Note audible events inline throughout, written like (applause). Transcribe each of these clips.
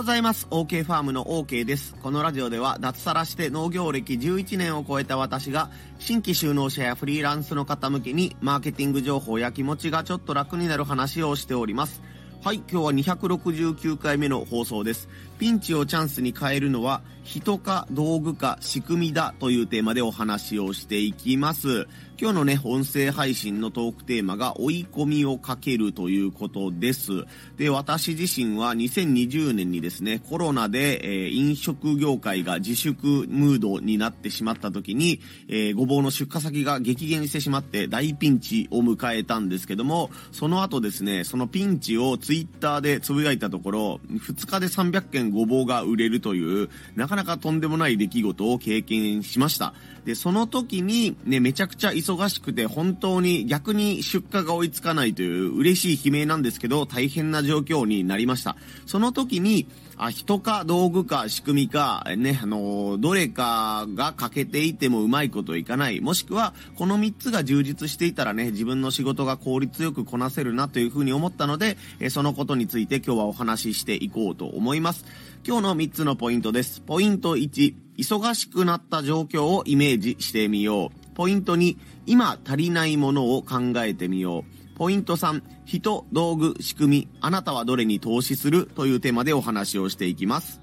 ございます。OK ファームの OK です。このラジオでは脱サラして農業歴11年を超えた私が新規就農者やフリーランスの方向けにマーケティング情報や気持ちがちょっと楽になる話をしております。はい、今日は269回目の放送です。ピンチをチャンスに変えるのは人か道具か仕組みだというテーマでお話をしていきます。今日のね、音声配信のトークテーマが追い込みをかけるということです。で、私自身は2020年にですね、コロナで、えー飲食業界が自粛ムードになってしまった時に、えーごぼうの出荷先が激減してしまって大ピンチを迎えたんですけども、その後ですね、そのピンチをツイッターでつぶやいたところ、2日で300件ごぼうが売れるという、なかなかとんでもない出来事を経験しました。で、その時にね、めちゃくちゃ忙しくて、本当に逆に出荷が追いつかないという嬉しい悲鳴なんですけど、大変な状況になりました。その時に、あ、人か道具か仕組みか、ね、あの、どれかが欠けていてもうまいこといかない。もしくは、この3つが充実していたらね、自分の仕事が効率よくこなせるなというふうに思ったので、えそのことについて今日はお話ししていこうと思います。今日の3つのポイントです。ポイント1、忙しくなった状況をイメージしてみよう。ポイント2、今足りないものを考えてみよう。ポイント3、人、道具、仕組み、あなたはどれに投資するというテーマでお話をしていきます。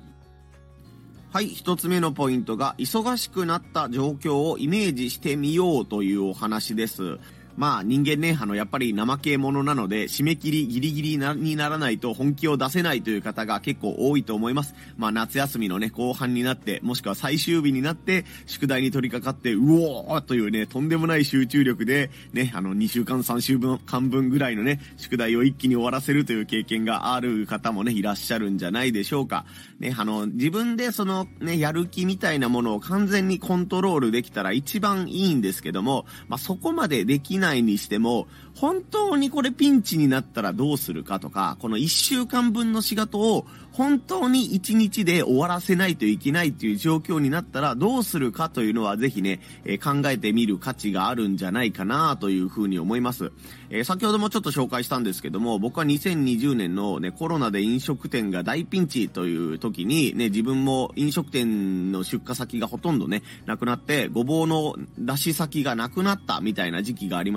はい、一つ目のポイントが、忙しくなった状況をイメージしてみようというお話です。まあ人間ね、あの、やっぱり怠け者なので、締め切りギリギリなにならないと本気を出せないという方が結構多いと思います。まあ夏休みのね、後半になって、もしくは最終日になって、宿題に取り掛かって、うおーというね、とんでもない集中力で、ね、あの、2週間3週分間分ぐらいのね、宿題を一気に終わらせるという経験がある方もね、いらっしゃるんじゃないでしょうか。ね、あの、自分でそのね、やる気みたいなものを完全にコントロールできたら一番いいんですけども、まあそこまでできないないにしても、本当にこれピンチになったらどうするかとか、この1週間分の仕事を本当に1日で終わらせないといけないという状況になったらどうするかというのはぜひね、えー考えてみる価値があるんじゃないかなというふうに思います。えー先ほどもちょっと紹介したんですけども、僕は2020年のね、コロナで飲食店が大ピンチという時にね、自分も飲食店の出荷先がほとんどね、なくなって、ごぼうの出し先がなくなったみたいな時期がありま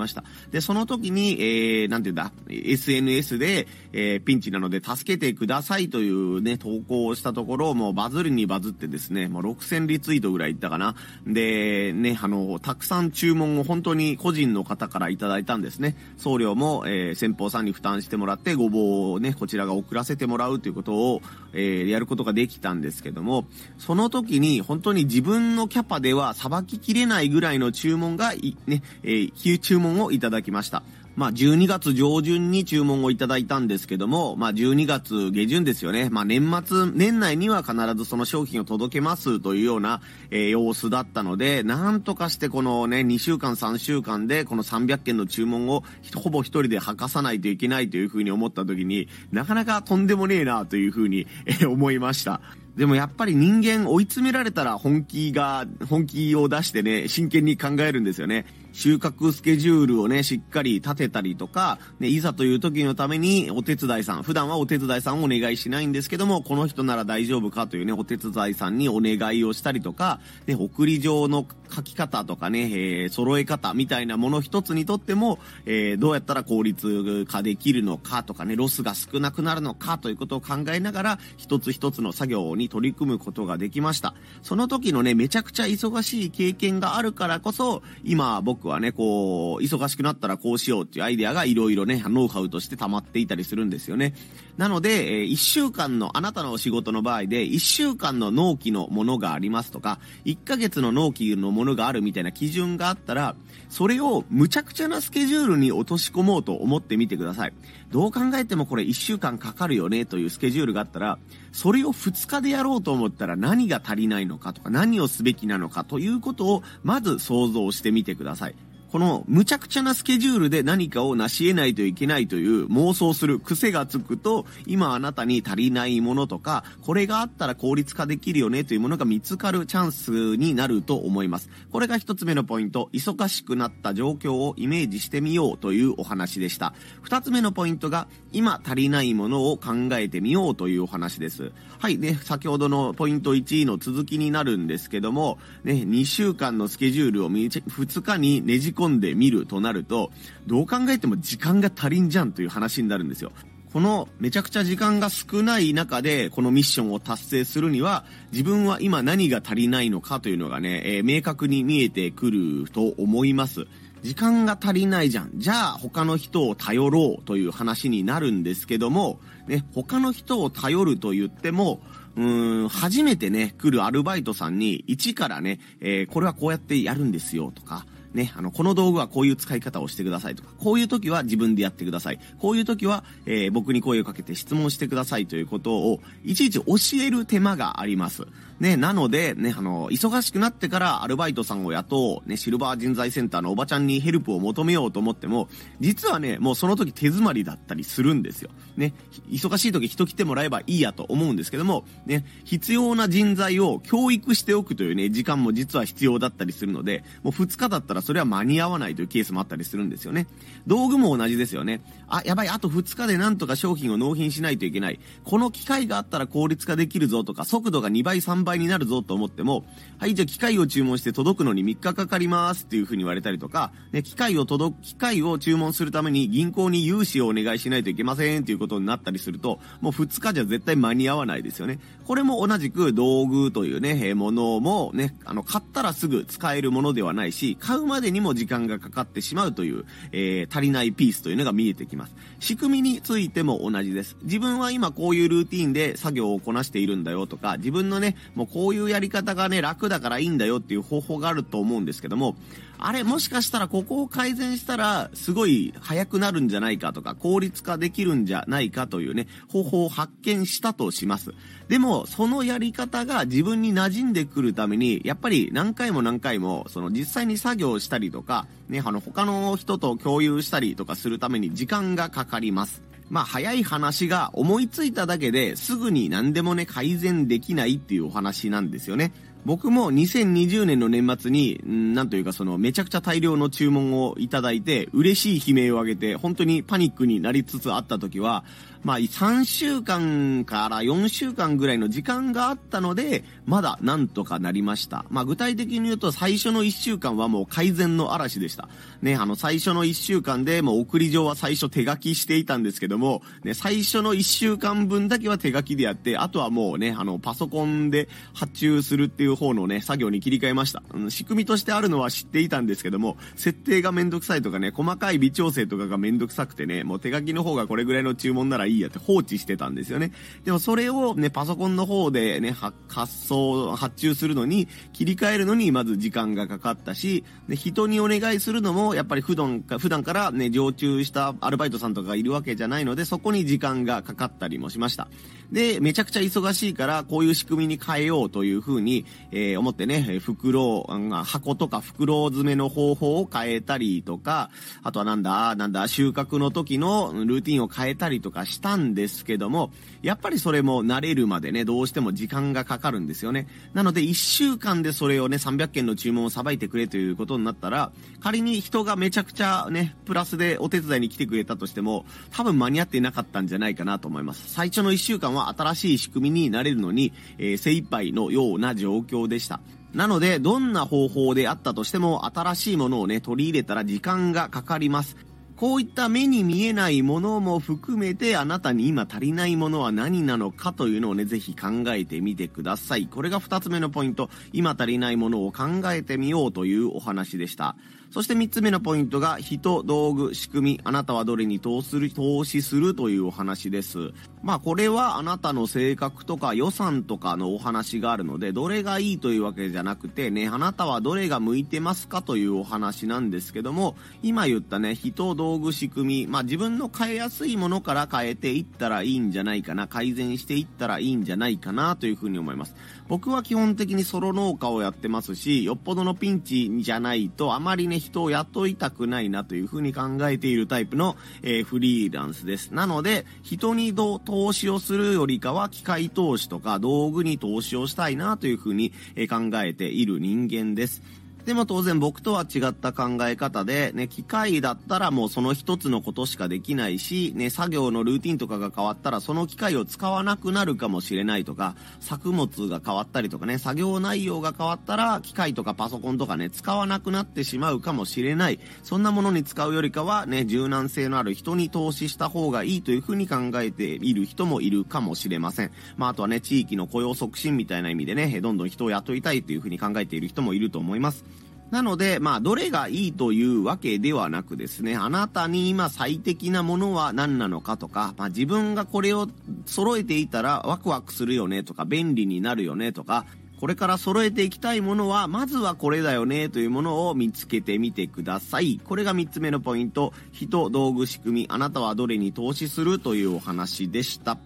した。で、その時に、えー、なんていうんだ、SNS で、えーピンチなので助けてくださいというね、投稿をしたところ、もうバズるにバズってですね、もう6000リツイートぐらいいったかな。で、ね、あの、たくさん注文を本当に個人の方からいただいたんですね。送料も、えー先方さんに負担してもらって、ごぼうをね、こちらが送らせてもらうということを、えーやることができたんですけども、その時に本当に自分のキャパではさばききれないぐらいの注文が、ね、えー注文をいただきました。まあ、12月上旬に注文をいただいたんですけども、まあ、12月下旬ですよね。まあ、年末、年内には必ずその商品を届けますというような、えー様子だったので、なんとかしてこのね、2週間、3週間でこの300件の注文をほぼ一人で吐かさないといけないというふうに思った時に、なかなかとんでもねえなというふうに、えー思いました。でもやっぱり人間追い詰められたら本気が、本気を出してね、真剣に考えるんですよね。収穫スケジュールをね、しっかり立てたりとか、ね、いざという時のためにお手伝いさん、普段はお手伝いさんをお願いしないんですけども、この人なら大丈夫かというね、お手伝いさんにお願いをしたりとか、ね、送り状の書き方とかね、えー揃え方みたいなもの一つにとっても、えーどうやったら効率化できるのかとかね、ロスが少なくなるのかということを考えながら、一つ一つの作業に取り組むことができました。その時のね、めちゃくちゃ忙しい経験があるからこそ、今僕クはね、こう、忙しくなったらこうしようっていうアイデアがいろいろね、ノウハウとして溜まっていたりするんですよね。なので、え1週間の、あなたのお仕事の場合で、1週間の納期のものがありますとか、1ヶ月の納期のものがあるみたいな基準があったら、それを無茶苦茶なスケジュールに落とし込もうと思ってみてください。どう考えてもこれ1週間かかるよねというスケジュールがあったら、それを2日でやろうと思ったら何が足りないのかとか何をすべきなのかということをまず想像してみてください。この無茶苦茶なスケジュールで何かを成し得ないといけないという妄想する癖がつくと、今あなたに足りないものとか、これがあったら効率化できるよねというものが見つかるチャンスになると思います。これが一つ目のポイント、忙しくなった状況をイメージしてみようというお話でした。二つ目のポイントが、今足りないものを考えてみようというお話です。はい、ね、先ほどのポイント1位の続きになるんですけども、ね、2週間のスケジュールを2日にねじ込んでみるとなると、どう考えても時間が足りんじゃんという話になるんですよ。このめちゃくちゃ時間が少ない中でこのミッションを達成するには自分は今何が足りないのかというのがね、えー、明確に見えてくると思います。時間が足りないじゃん。じゃあ他の人を頼ろうという話になるんですけども、ね、他の人を頼ると言っても、うーん、初めてね、来るアルバイトさんに、一からね、えー、これはこうやってやるんですよとか、ね、あの、この道具はこういう使い方をしてくださいとか、こういう時は自分でやってください。こういう時は、えー、僕に声をかけて質問してくださいということを、いちいち教える手間があります。ね、なので、ね、あの、忙しくなってからアルバイトさんを雇う、ね、シルバー人材センターのおばちゃんにヘルプを求めようと思っても、実はね、もうその時手詰まりだったりするんですよ。ね、忙しい時人来てもらえばいいやと思うんですけども、ね、必要な人材を教育しておくというね、時間も実は必要だったりするので、もう2日だったららそれは間に合わないというケースもあったりするんですよね。道具も同じですよね。あ、やばい、あと2日でなんとか商品を納品しないといけない。この機械があったら効率化できるぞとか、速度が2倍、3倍になるぞと思っても、はい、じゃあ機械を注文して届くのに3日かかりますっていう風に言われたりとか、ね、機械を届く、機械を注文するために銀行に融資をお願いしないといけませんっていうことになったりすると、もう2日じゃ絶対間に合わないですよね。これも同じく道具というね、ものもね、あの、買ったらすぐ使えるものではないし、買うまでにも時間がかかってしまうという、えー、足りないピースというのが見えてきます。仕組みについても同じです。自分は今こういうルーティンで作業をこなしているんだよとか、自分のね、もうこういうやり方がね、楽だからいいんだよっていう方法があると思うんですけども、あれ、もしかしたらここを改善したら、すごい早くなるんじゃないかとか、効率化できるんじゃないかというね、方法を発見したとします。でも、そのやり方が自分に馴染んでくるために、やっぱり何回も何回も、その実際に作業したりとか、ね、あの、他の人と共有したりとかするために時間がかかります。まあ、早い話が思いついただけですぐに何でもね、改善できないっていうお話なんですよね。僕も2020年の年末に、なんというかそのめちゃくちゃ大量の注文をいただいて、嬉しい悲鳴を上げて、本当にパニックになりつつあった時は、まあ、3週間から4週間ぐらいの時間があったので、まだなんとかなりました。まあ、具体的に言うと最初の1週間はもう改善の嵐でした。ね、あの、最初の1週間でもう送り状は最初手書きしていたんですけども、ね、最初の1週間分だけは手書きでやって、あとはもうね、あの、パソコンで発注するっていう方のね、作業に切り替えました。うん、仕組みとしてあるのは知っていたんですけども、設定がめんどくさいとかね、細かい微調整とかがめんどくさくてね、もう手書きの方がこれぐらいの注文ならいいやって放置してたんですよね。でもそれをね、パソコンの方でね、発送、発注するのに、切り替えるのにまず時間がかかったし、で人にお願いするのも、やっぱり普段か、普段からね、常駐したアルバイトさんとかいるわけじゃないので、そこに時間がかかったりもしました。で、めちゃくちゃ忙しいから、こういう仕組みに変えようというふうに、えー、思ってね、袋、箱とか袋詰めの方法を変えたりとか、あとはなんだ、なんだ、収穫の時のルーティンを変えたりとかしたんですけども、やっぱりそれも慣れるまでね、どうしても時間がかかるんですよね。なので、1週間でそれをね、300件の注文をさばいてくれということになったら、仮に人がめちゃくちゃね、プラスでお手伝いに来てくれたとしても、多分間に合っていなかったんじゃないかなと思います。最初の1週間はは新しい仕組みになれるのに、えー、精一杯のような状況でした。なので、どんな方法であったとしても、新しいものをね、取り入れたら時間がかかります。こういった目に見えないものも含めて、あなたに今足りないものは何なのかというのをね、ぜひ考えてみてください。これが2つ目のポイント。今足りないものを考えてみようというお話でした。そして3つ目のポイントが、人、道具、仕組み、あなたはどれに投する、投資するというお話です。まあこれはあなたの性格とか予算とかのお話があるので、どれがいいというわけじゃなくてね、あなたはどれが向いてますかというお話なんですけども、今言ったね、人、道具、仕組み、まあ自分の変えやすいものから変えていったらいいんじゃないかな、改善していったらいいんじゃないかなというふうに思います。僕は基本的にソロ農家をやってますし、よっぽどのピンチじゃないと、あまりね、人を雇いたくないなというふうに考えているタイプの、えー、フリーランスです。なので、人に投資をするよりかは、機械投資とか道具に投資をしたいなというふうに考えている人間です。でも当然僕とは違った考え方で、ね、機械だったらもうその一つのことしかできないし、ね、作業のルーティンとかが変わったらその機械を使わなくなるかもしれないとか、作物が変わったりとかね、作業内容が変わったら機械とかパソコンとかね、使わなくなってしまうかもしれない。そんなものに使うよりかはね、柔軟性のある人に投資した方がいいというふうに考えている人もいるかもしれません。まああとはね、地域の雇用促進みたいな意味でね、どんどん人を雇いたいというふうに考えている人もいると思います。なので、まあ、どれがいいというわけではなくですね、あなたに今最適なものは何なのかとか、まあ、自分がこれを揃えていたらワクワクするよねとか、便利になるよねとか、これから揃えていきたいものは、まずはこれだよねというものを見つけてみてください。これが3つ目のポイント。人、道具、仕組み、あなたはどれに投資するというお話でした。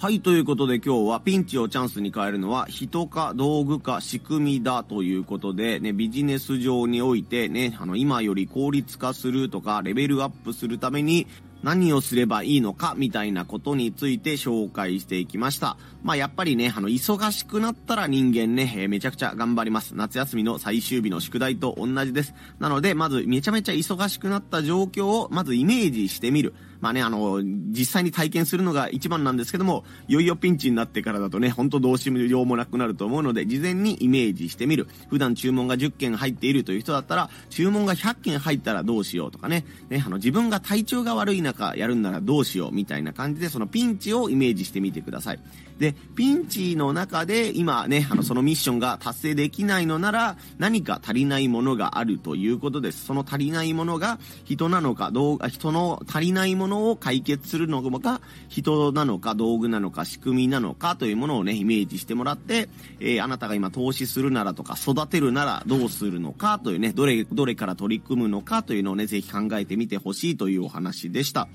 はい、ということで今日はピンチをチャンスに変えるのは人か道具か仕組みだということでね、ビジネス上においてね、あの今より効率化するとかレベルアップするために何をすればいいのかみたいなことについて紹介していきました。まあやっぱりね、あの忙しくなったら人間ね、えー、めちゃくちゃ頑張ります。夏休みの最終日の宿題と同じです。なのでまずめちゃめちゃ忙しくなった状況をまずイメージしてみる。まあね、あの、実際に体験するのが一番なんですけども、いよいよピンチになってからだとね、ほんとどうしようもなくなると思うので、事前にイメージしてみる。普段注文が10件入っているという人だったら、注文が100件入ったらどうしようとかね、ね、あの、自分が体調が悪い中やるんならどうしようみたいな感じで、そのピンチをイメージしてみてください。で、ピンチの中で今ね、あの、そのミッションが達成できないのなら、何か足りないものがあるということです。その足りないものが人なのか、どう、人の足りないものを解決するのか、人なのか、道具なのか、仕組みなのかというものをね、イメージしてもらって、えー、あなたが今投資するならとか、育てるならどうするのかというね、どれ、どれから取り組むのかというのをね、ぜひ考えてみてほしいというお話でした。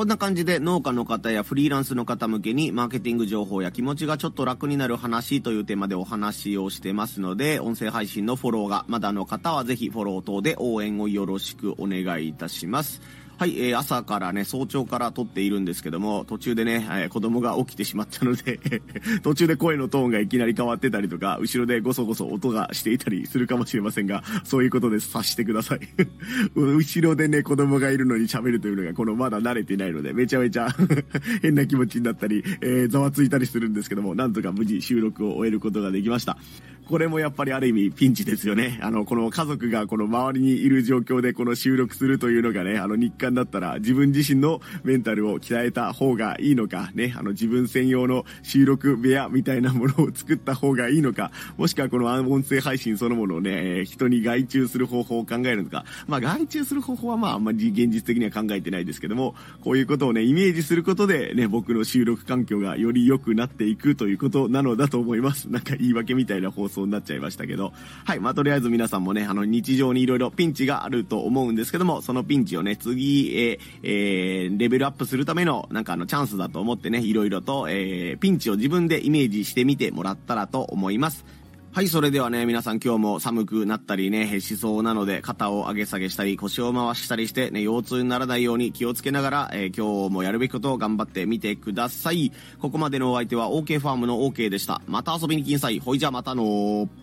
こんな感じで農家の方やフリーランスの方向けにマーケティング情報や気持ちがちょっと楽になる話というテーマでお話をしてますので、音声配信のフォローがまだの方はぜひフォロー等で応援をよろしくお願いいたします。はい、えー、朝からね、早朝から撮っているんですけども、途中でね、えー、子供が起きてしまったので (laughs) 途中で声のトーンがいきなり変わってたりとか、後ろでゴソゴソ音がしていたりするかもしれませんが、そういうことです。察してください (laughs) 後ろでね、子供がいるのに喋るというのが、このまだ慣れてないので、めちゃめちゃ (laughs) 変な気持ちになったり、えー、ざわついたりするんですけども、なんとか無事収録を終えることができました。これもやっぱりある意味ピンチですよね。あの、この家族がこの周りにいる状況でこの収録するというのがね、あの日韓だったら自分自身のメンタルを鍛えた方がいいのか、ね、あの自分専用の収録部屋みたいなものを作った方がいいのか、もしくはこの音声配信そのものをね、人に外注する方法を考えるのか。まあ外注する方法はまああんまり現実的には考えてないですけども、こういうことをね、イメージすることでね、僕の収録環境がより良くなっていくということなのだと思います。なんか言い訳みたいな放送になっちゃいましたけど。はい。まあ、とりあえず皆さんもね、あの、日常にいろいろピンチがあると思うんですけども、そのピンチをね、次、えー、えー、レベルアップするための、なんかあの、チャンスだと思ってね、色々と、えー、ピンチを自分でイメージしてみてもらったらと思います。はい、それではね、皆さん今日も寒くなったりね、しそうなので、肩を上げ下げしたり、腰を回したりして、ね、腰痛にならないように気をつけながら、えー、今日もやるべきことを頑張ってみてください。ここまでのお相手は OK ファームの OK でした。また遊びに来んさい。ほいじゃまたのー。